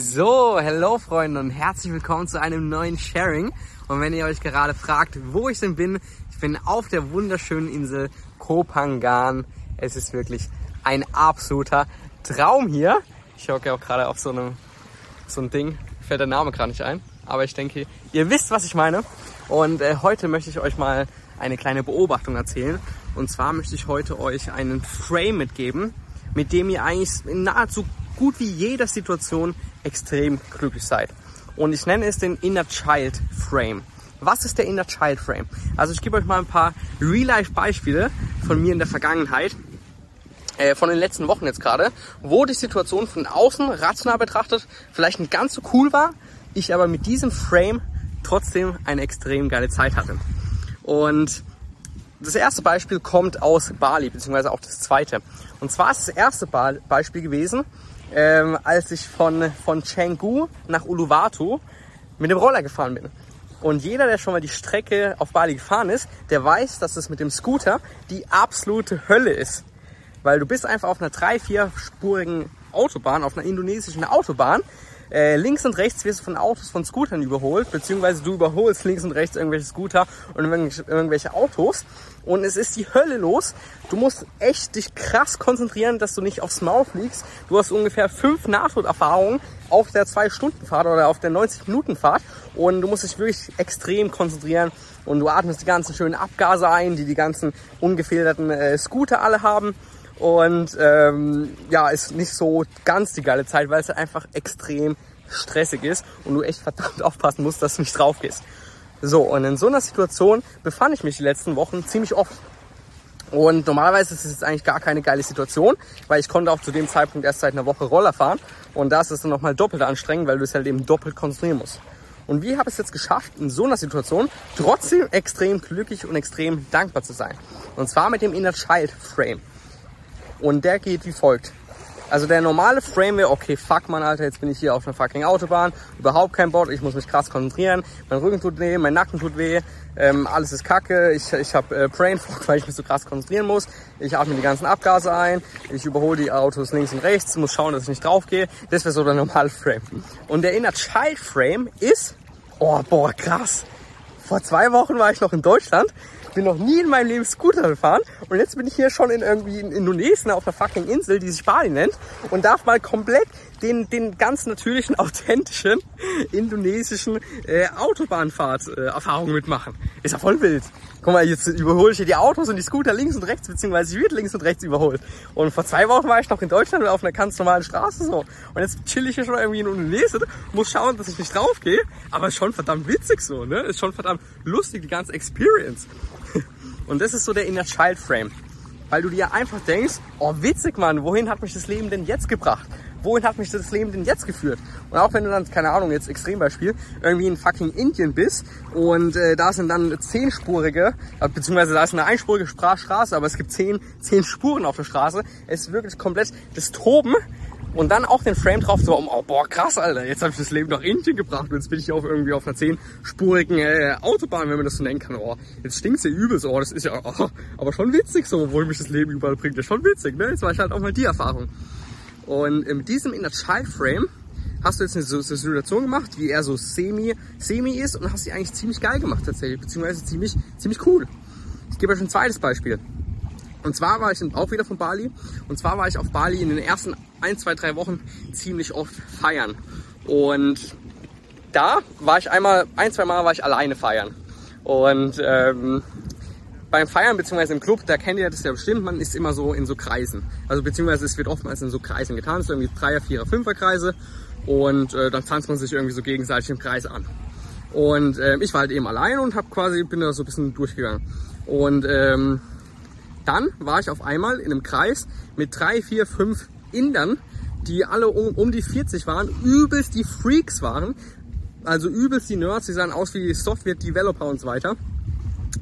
So, hello Freunde und herzlich willkommen zu einem neuen Sharing. Und wenn ihr euch gerade fragt, wo ich denn bin, ich bin auf der wunderschönen Insel Kopangan. Es ist wirklich ein absoluter Traum hier. Ich hocke auch gerade auf so einem so ein Ding, fällt der Name gerade nicht ein, aber ich denke, ihr wisst, was ich meine. Und äh, heute möchte ich euch mal eine kleine Beobachtung erzählen. Und zwar möchte ich heute euch einen Frame mitgeben, mit dem ihr eigentlich nahezu gut wie jeder Situation extrem glücklich seid. Und ich nenne es den Inner Child Frame. Was ist der Inner Child Frame? Also ich gebe euch mal ein paar Real-Life-Beispiele von mir in der Vergangenheit, äh, von den letzten Wochen jetzt gerade, wo die Situation von außen rational betrachtet vielleicht nicht ganz so cool war, ich aber mit diesem Frame trotzdem eine extrem geile Zeit hatte. Und das erste Beispiel kommt aus Bali, beziehungsweise auch das zweite. Und zwar ist das erste Beispiel gewesen, ähm, als ich von, von Canggu nach Uluwatu mit dem Roller gefahren bin. Und jeder, der schon mal die Strecke auf Bali gefahren ist, der weiß, dass es mit dem Scooter die absolute Hölle ist. Weil du bist einfach auf einer drei, vier spurigen Autobahn, auf einer indonesischen Autobahn äh, links und rechts wirst du von Autos, von Scootern überholt, beziehungsweise du überholst links und rechts irgendwelche Scooter und irgendwelche Autos. Und es ist die Hölle los. Du musst echt dich krass konzentrieren, dass du nicht aufs Maul fliegst. Du hast ungefähr fünf Nahtoderfahrungen auf der 2-Stunden-Fahrt oder auf der 90-Minuten-Fahrt. Und du musst dich wirklich extrem konzentrieren. Und du atmest die ganzen schönen Abgase ein, die die ganzen ungefilterten äh, Scooter alle haben. Und ähm, ja, ist nicht so ganz die geile Zeit, weil es halt einfach extrem stressig ist und du echt verdammt aufpassen musst, dass du nicht drauf gehst. So, und in so einer Situation befand ich mich die letzten Wochen ziemlich oft. Und normalerweise ist es jetzt eigentlich gar keine geile Situation, weil ich konnte auch zu dem Zeitpunkt erst seit einer Woche Roller fahren. Und da ist es dann nochmal doppelt anstrengend, weil du es halt eben doppelt konzentrieren musst. Und wie habe ich es jetzt geschafft, in so einer Situation trotzdem extrem glücklich und extrem dankbar zu sein? Und zwar mit dem Inner Child Frame. Und der geht wie folgt. Also der normale Frame wäre, okay, fuck man, Alter, jetzt bin ich hier auf einer fucking Autobahn, überhaupt kein Board, ich muss mich krass konzentrieren, mein Rücken tut weh, mein Nacken tut weh, ähm, alles ist kacke, ich, ich habe äh, Brain Fog, weil ich mich so krass konzentrieren muss, ich atme die ganzen Abgase ein, ich überhole die Autos links und rechts, muss schauen, dass ich nicht drauf gehe, das wäre so der normale Frame. Und der Inner Child Frame ist, oh boah, krass, vor zwei Wochen war ich noch in Deutschland bin noch nie in meinem Leben Scooter gefahren und jetzt bin ich hier schon in irgendwie in Indonesien auf einer fucking Insel, die sich Bali nennt und darf mal komplett den, den ganz natürlichen, authentischen indonesischen äh, Autobahnfahrt-Erfahrung äh, mitmachen. Ist ja voll wild. Guck mal, jetzt überhole ich hier die Autos und die Scooter links und rechts, beziehungsweise ich wird links und rechts überholt. Und vor zwei Wochen war ich noch in Deutschland auf einer ganz normalen Straße so. Und jetzt chill ich hier schon irgendwie in Indonesien, muss schauen, dass ich nicht drauf gehe. Aber ist schon verdammt witzig so, ne? Ist schon verdammt lustig, die ganze Experience. Und das ist so der Inner Child Frame. Weil du dir einfach denkst, oh witzig Mann, wohin hat mich das Leben denn jetzt gebracht? Wohin hat mich das Leben denn jetzt geführt? Und auch wenn du dann, keine Ahnung, jetzt Extrembeispiel, irgendwie in fucking Indien bist und äh, da sind dann zehnspurige, äh, beziehungsweise da ist eine einspurige Straße, aber es gibt zehn, zehn Spuren auf der Straße. Es ist wirklich komplett das Toben und dann auch den Frame drauf, so, oh, boah, krass, Alter, jetzt habe ich das Leben nach Indien gebracht und jetzt bin ich auf irgendwie auf einer zehnspurigen äh, Autobahn, wenn man das so nennen kann. Oh, jetzt stinkt's ja übel so, oh, das ist ja oh, aber schon witzig so, wo mich das Leben überall bringt. Das ist schon witzig, ne? Jetzt war ich halt auch mal die Erfahrung. Und mit diesem Inner Child Frame hast du jetzt eine, so, eine Situation gemacht, die eher so semi, semi ist und hast sie eigentlich ziemlich geil gemacht tatsächlich, beziehungsweise ziemlich, ziemlich cool. Ich gebe euch ein zweites Beispiel. Und zwar war ich auch wieder von Bali. Und zwar war ich auf Bali in den ersten ein, zwei, drei Wochen ziemlich oft feiern. Und da war ich einmal, ein, zwei Mal war ich alleine feiern. Und ähm, beim Feiern beziehungsweise im Club, da kennt ihr das ja bestimmt, man ist immer so in so Kreisen. Also beziehungsweise es wird oftmals in so Kreisen getan, so irgendwie Dreier, Vierer, Fünfer Kreise. Und äh, dann tanzt man sich irgendwie so gegenseitig im Kreis an. Und äh, ich war halt eben allein und hab quasi, bin da so ein bisschen durchgegangen. Und ähm, dann war ich auf einmal in einem Kreis mit drei, vier, fünf Indern, die alle um, um die 40 waren, übelst die Freaks waren. Also übelst die Nerds, die sahen aus wie Software-Developer und so weiter.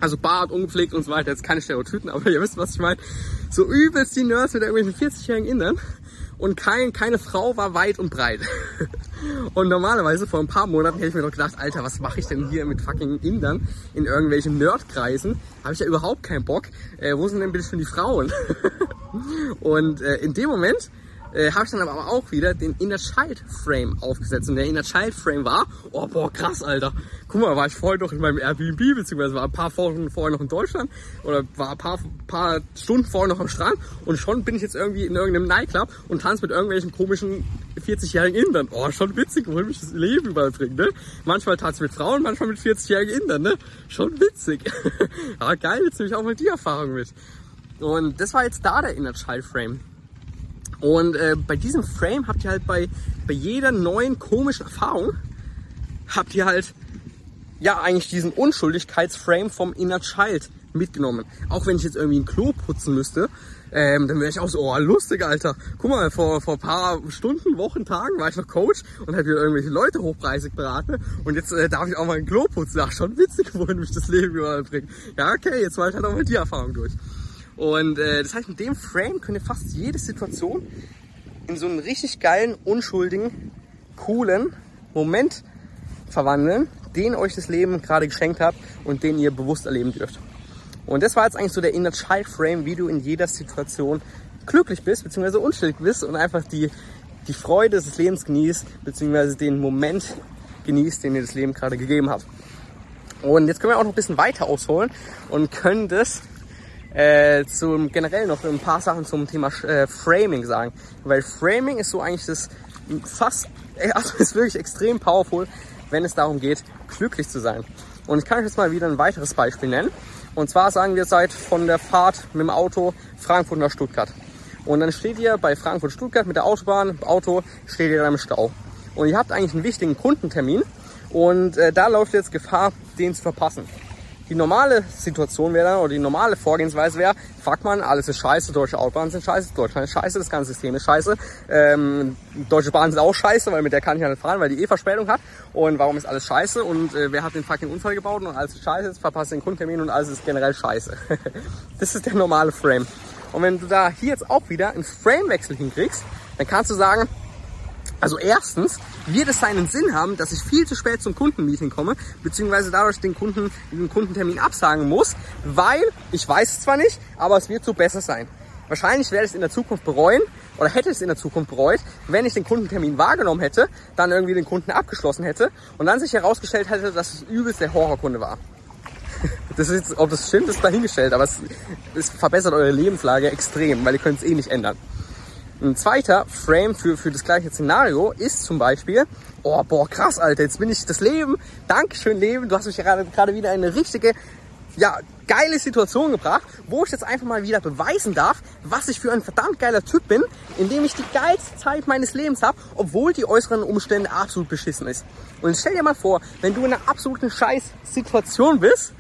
Also Bart, ungepflegt und so weiter. Jetzt keine Stereotypen, aber ihr wisst, was ich meine. So übelst die Nerds mit irgendwelchen 40-jährigen Indern und kein, keine Frau war weit und breit. Und normalerweise vor ein paar Monaten hätte ich mir doch gedacht, Alter, was mache ich denn hier mit fucking Indern in irgendwelchen Nerdkreisen? Habe ich ja überhaupt keinen Bock. Äh, wo sind denn bitte schon die Frauen? und äh, in dem Moment äh, habe ich dann aber auch wieder den Inner Child Frame aufgesetzt. Und der Inner Child Frame war, oh boah, krass, Alter. Guck mal, war ich vorher noch in meinem Airbnb, beziehungsweise war ein paar Wochen vorher noch in Deutschland oder war ein paar, paar Stunden vorher noch am Strand und schon bin ich jetzt irgendwie in irgendeinem Nightclub und tanze mit irgendwelchen komischen 40-jährigen Indern. Oh, schon witzig, wohin mich das Leben überall bringt, ne? Manchmal tanze ich mit Frauen, manchmal mit 40-jährigen Indern, ne? Schon witzig. aber geil, jetzt nehme ich auch mal die Erfahrung mit. Und das war jetzt da der Inner Child Frame. Und äh, bei diesem Frame habt ihr halt bei, bei jeder neuen komischen Erfahrung, habt ihr halt ja eigentlich diesen Unschuldigkeitsframe vom Inner Child mitgenommen. Auch wenn ich jetzt irgendwie ein Klo putzen müsste, ähm, dann wäre ich auch so, oh lustig, Alter. Guck mal, vor, vor paar Stunden, Wochen, Tagen war ich noch Coach und habe irgendwelche Leute hochpreisig beraten und jetzt äh, darf ich auch mal ein Klo putzen. Ach, schon witzig, wohin mich das Leben überall bringt. Ja, okay, jetzt war ich halt auch mal die Erfahrung durch. Und äh, das heißt, mit dem Frame könnt ihr fast jede Situation in so einen richtig geilen, unschuldigen, coolen Moment verwandeln, den euch das Leben gerade geschenkt hat und den ihr bewusst erleben dürft. Und das war jetzt eigentlich so der Inner Child Frame, wie du in jeder Situation glücklich bist, beziehungsweise unschuldig bist und einfach die, die Freude des Lebens genießt, beziehungsweise den Moment genießt, den dir das Leben gerade gegeben hat. Und jetzt können wir auch noch ein bisschen weiter ausholen und können das äh, zum generell noch ein paar Sachen zum Thema äh, Framing sagen. Weil Framing ist so eigentlich das fast, also ist wirklich extrem powerful, wenn es darum geht, glücklich zu sein. Und ich kann euch jetzt mal wieder ein weiteres Beispiel nennen. Und zwar sagen wir, seid von der Fahrt mit dem Auto Frankfurt nach Stuttgart. Und dann steht ihr bei Frankfurt-Stuttgart mit der Autobahn, Auto, steht ihr dann im Stau. Und ihr habt eigentlich einen wichtigen Kundentermin und äh, da läuft jetzt Gefahr, den zu verpassen. Die normale Situation wäre dann, oder die normale Vorgehensweise wäre, fragt man, alles ist scheiße, deutsche Autobahnen sind scheiße, Deutschland ist scheiße, das ganze System ist scheiße, ähm, deutsche Bahnen sind auch scheiße, weil mit der kann ich ja nicht fahren, weil die eh Verspätung hat und warum ist alles scheiße und äh, wer hat den fucking Unfall gebaut und alles ist scheiße, jetzt verpasst den Kundentermin und alles ist generell scheiße. das ist der normale Frame. Und wenn du da hier jetzt auch wieder einen Framewechsel hinkriegst, dann kannst du sagen, also erstens wird es seinen Sinn haben, dass ich viel zu spät zum Kundenmeeting komme, beziehungsweise dadurch den Kunden, den Kundentermin absagen muss, weil ich weiß es zwar nicht, aber es wird so besser sein. Wahrscheinlich werde ich es in der Zukunft bereuen oder hätte es in der Zukunft bereut, wenn ich den Kundentermin wahrgenommen hätte, dann irgendwie den Kunden abgeschlossen hätte und dann sich herausgestellt hätte, dass es übelst der Horrorkunde war. Das ist, ob das stimmt, ist dahingestellt, aber es, es verbessert eure Lebenslage extrem, weil ihr könnt es eh nicht ändern. Ein zweiter Frame für, für das gleiche Szenario ist zum Beispiel, oh boah, krass, Alter, jetzt bin ich das Leben, Dankeschön Leben, du hast mich gerade, gerade wieder in eine richtige, ja, geile Situation gebracht, wo ich jetzt einfach mal wieder beweisen darf, was ich für ein verdammt geiler Typ bin, indem ich die geilste Zeit meines Lebens habe, obwohl die äußeren Umstände absolut beschissen ist. Und stell dir mal vor, wenn du in einer absoluten Scheiß-Situation bist,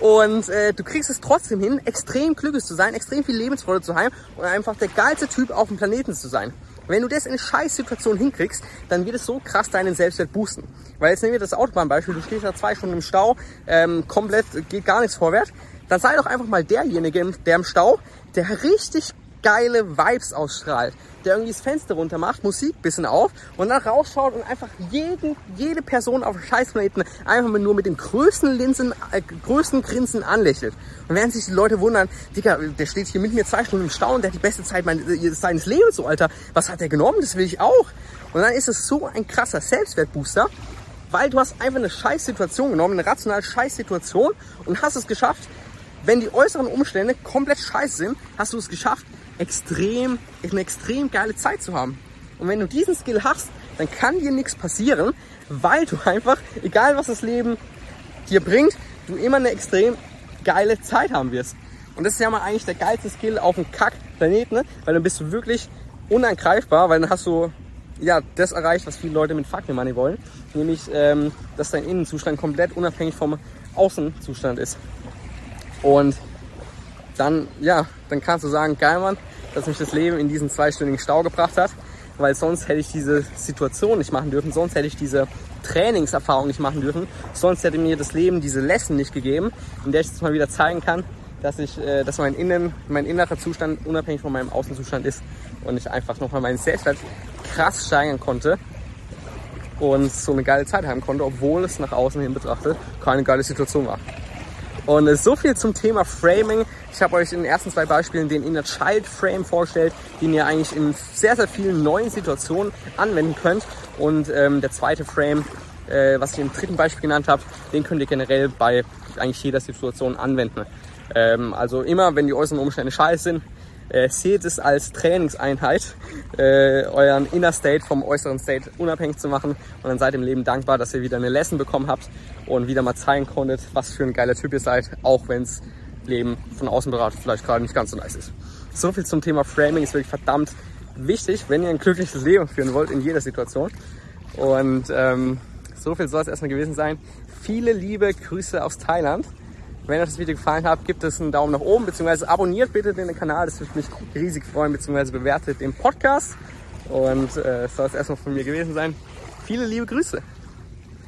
und äh, du kriegst es trotzdem hin, extrem glücklich zu sein, extrem viel Lebensfreude zu haben und einfach der geilste Typ auf dem Planeten zu sein. Wenn du das in eine Scheißsituation hinkriegst, dann wird es so krass deinen Selbstwert boosten. Weil jetzt nehmen wir das Autobahnbeispiel, du stehst da zwei Stunden im Stau, ähm, komplett geht gar nichts vorwärts. Dann sei doch einfach mal derjenige, der im Stau, der richtig geile Vibes ausstrahlt, der irgendwie das Fenster runter macht, Musik bisschen auf und dann rausschaut und einfach jeden, jede Person auf dem Scheißplaneten einfach nur mit dem größten Linsen, äh, größten Grinsen anlächelt. Und während sich die Leute wundern, Digga, der steht hier mit mir zwei Stunden im Stau und der hat die beste Zeit meines, äh, seines Lebens, so Alter. Was hat der genommen? Das will ich auch. Und dann ist es so ein krasser Selbstwertbooster, weil du hast einfach eine Scheißsituation genommen, eine rationale Scheißsituation und hast es geschafft, wenn die äußeren Umstände komplett scheiße sind, hast du es geschafft, extrem, eine extrem geile Zeit zu haben. Und wenn du diesen Skill hast, dann kann dir nichts passieren, weil du einfach, egal was das Leben dir bringt, du immer eine extrem geile Zeit haben wirst. Und das ist ja mal eigentlich der geilste Skill auf dem Kack-Planeten, ne? weil dann bist du wirklich unangreifbar, weil dann hast du ja das erreicht, was viele Leute mit Fuck Money wollen, nämlich ähm, dass dein Innenzustand komplett unabhängig vom Außenzustand ist. Und dann, ja, dann kannst du sagen, geil Mann, dass mich das Leben in diesen zweistündigen Stau gebracht hat, weil sonst hätte ich diese Situation nicht machen dürfen, sonst hätte ich diese Trainingserfahrung nicht machen dürfen, sonst hätte mir das Leben diese Lesson nicht gegeben, in der ich jetzt mal wieder zeigen kann, dass ich, äh, dass mein Innen, mein innerer Zustand unabhängig von meinem Außenzustand ist und ich einfach nochmal meinen Selbstwert krass steigern konnte und so eine geile Zeit haben konnte, obwohl es nach außen hin betrachtet keine geile Situation war. Und so viel zum Thema Framing. Ich habe euch in den ersten zwei Beispielen den Inner Child Frame vorgestellt, den ihr eigentlich in sehr, sehr vielen neuen Situationen anwenden könnt. Und ähm, der zweite Frame, äh, was ich im dritten Beispiel genannt habe, den könnt ihr generell bei eigentlich jeder Situation anwenden. Ähm, also immer, wenn die äußeren Umstände scheiße sind, äh, seht es als Trainingseinheit, äh, euren Inner State vom äußeren State unabhängig zu machen. Und dann seid im Leben dankbar, dass ihr wieder eine Lesson bekommen habt und wieder mal zeigen konntet, was für ein geiler Typ ihr seid, auch wenns Leben von außen beratet vielleicht gerade nicht ganz so nice ist. So viel zum Thema Framing ist wirklich verdammt wichtig, wenn ihr ein glückliches Leben führen wollt in jeder Situation. Und ähm, so viel soll es erstmal gewesen sein. Viele liebe Grüße aus Thailand. Wenn euch das Video gefallen hat, gibt es einen Daumen nach oben, beziehungsweise abonniert bitte den Kanal, das würde mich riesig freuen, beziehungsweise bewertet den Podcast. Und äh, das soll es erstmal von mir gewesen sein. Viele liebe Grüße.